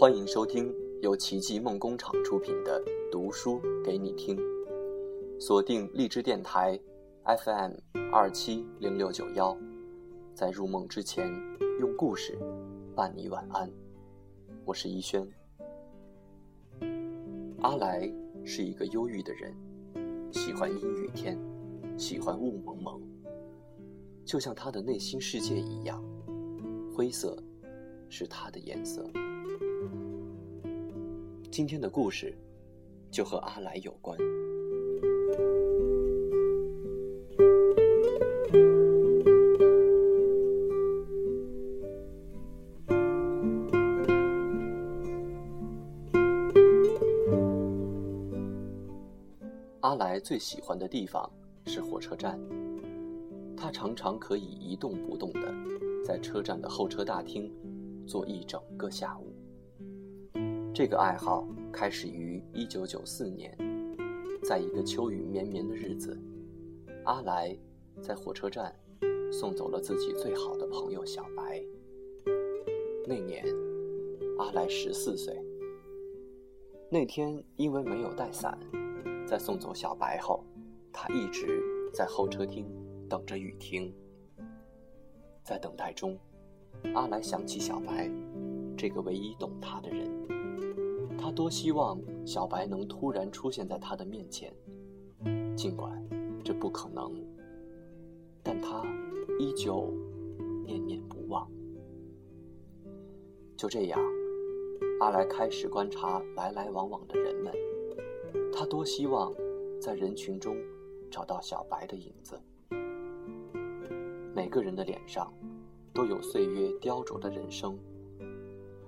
欢迎收听由奇迹梦工厂出品的《读书给你听》，锁定荔枝电台 FM 二七零六九幺，在入梦之前用故事伴你晚安。我是依轩。阿来是一个忧郁的人，喜欢阴雨天，喜欢雾蒙蒙，就像他的内心世界一样，灰色。是他的颜色。今天的故事就和阿来有关。阿来最喜欢的地方是火车站，他常常可以一动不动的在车站的候车大厅。坐一整个下午。这个爱好开始于一九九四年，在一个秋雨绵绵的日子，阿来在火车站送走了自己最好的朋友小白。那年，阿来十四岁。那天因为没有带伞，在送走小白后，他一直在候车厅等着雨停。在等待中。阿来想起小白，这个唯一懂他的人。多希望小白能突然出现在他的面前，尽管这不可能，但他依旧念念不忘。就这样，阿来开始观察来来往往的人们。他多希望在人群中找到小白的影子。每个人的脸上。都有岁月雕琢的人生，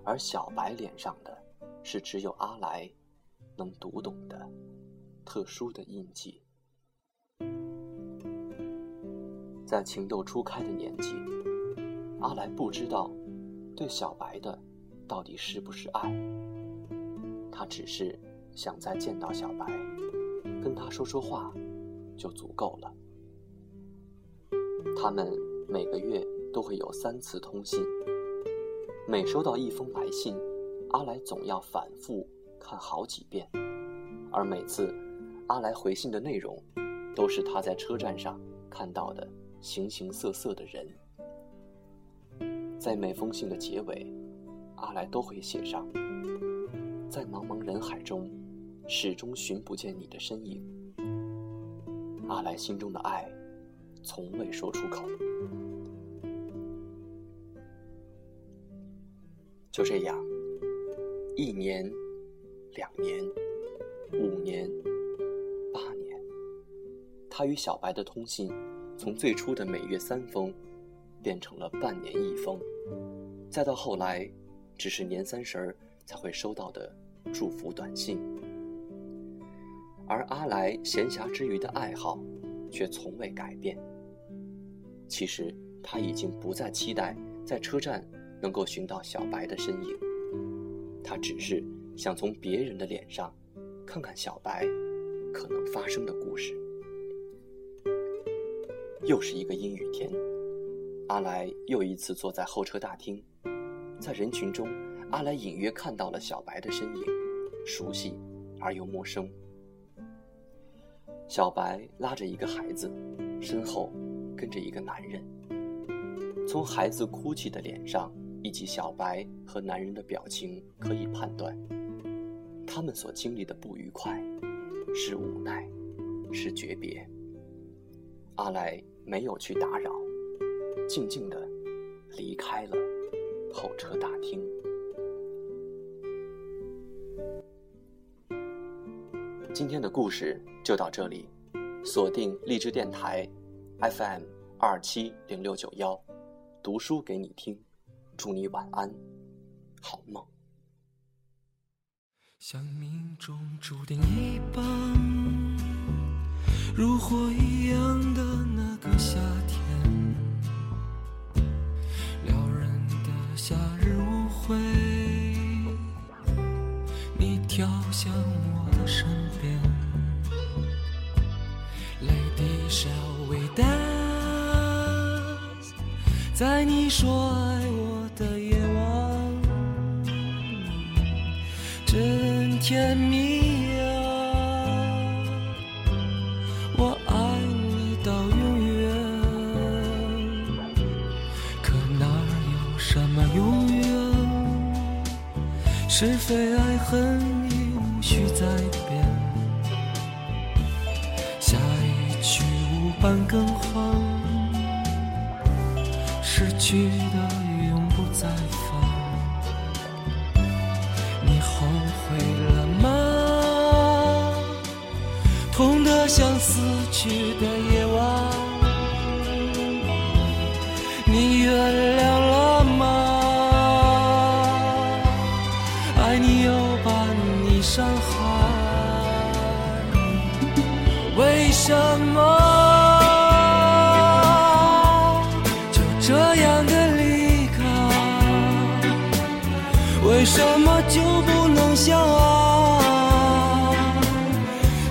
而小白脸上的，是只有阿来能读懂的特殊的印记。在情窦初开的年纪，阿来不知道对小白的到底是不是爱，他只是想再见到小白，跟他说说话就足够了。他们每个月。都会有三次通信。每收到一封来信，阿来总要反复看好几遍，而每次阿来回信的内容，都是他在车站上看到的形形色色的人。在每封信的结尾，阿来都会写上：“在茫茫人海中，始终寻不见你的身影。”阿来心中的爱，从未说出口。就这样，一年、两年、五年、八年，他与小白的通信，从最初的每月三封，变成了半年一封，再到后来，只是年三十儿才会收到的祝福短信。而阿来闲暇之余的爱好，却从未改变。其实他已经不再期待在车站。能够寻到小白的身影，他只是想从别人的脸上看看小白可能发生的故事。又是一个阴雨天，阿来又一次坐在候车大厅，在人群中，阿来隐约看到了小白的身影，熟悉而又陌生。小白拉着一个孩子，身后跟着一个男人，从孩子哭泣的脸上。以及小白和男人的表情可以判断，他们所经历的不愉快，是无奈，是诀别。阿来没有去打扰，静静的离开了候车大厅。今天的故事就到这里，锁定荔枝电台，FM 二七零六九幺，读书给你听。祝你晚安，好梦。像命中注定一般，如火一样的那个夏天，撩人的夏日舞会，你跳向我的身边，Lady shall we dance？在你说爱我。甜蜜呀、我爱你到永远，可哪有什么永远？是非爱恨已无需再辩，下一曲无伴更换，失去的去的夜晚，你原谅了吗？爱你又把你伤害，为什么就这样的离开？为什么就不能相爱？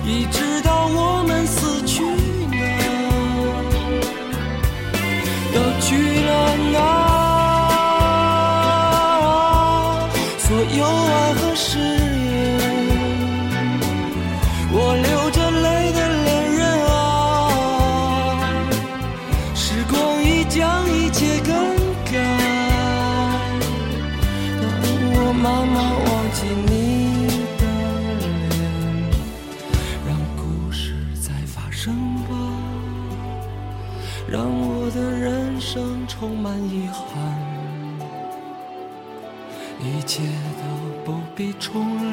一直充满遗憾，一切都不必重来，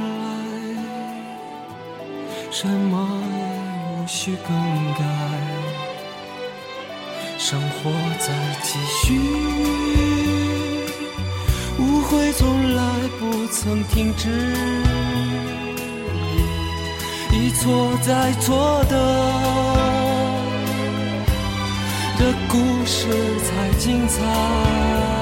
什么也无需更改。生活在继续，误会从来不曾停止，一错再错的的故事才精彩。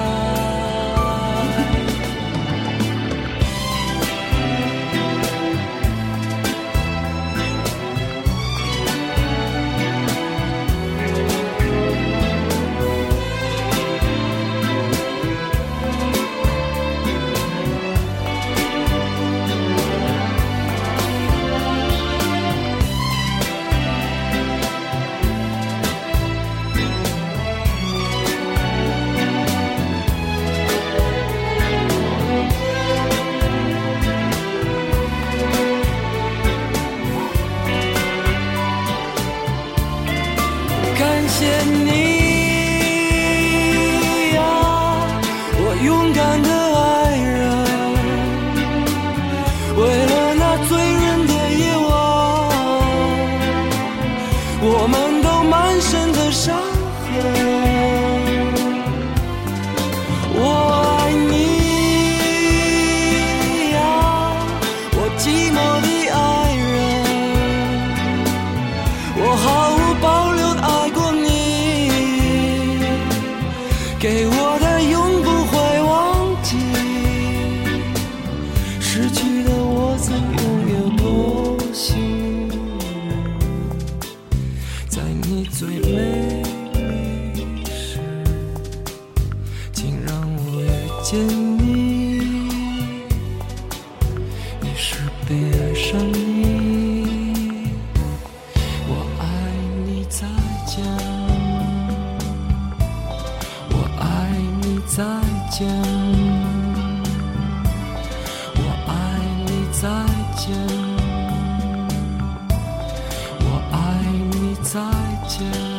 再见。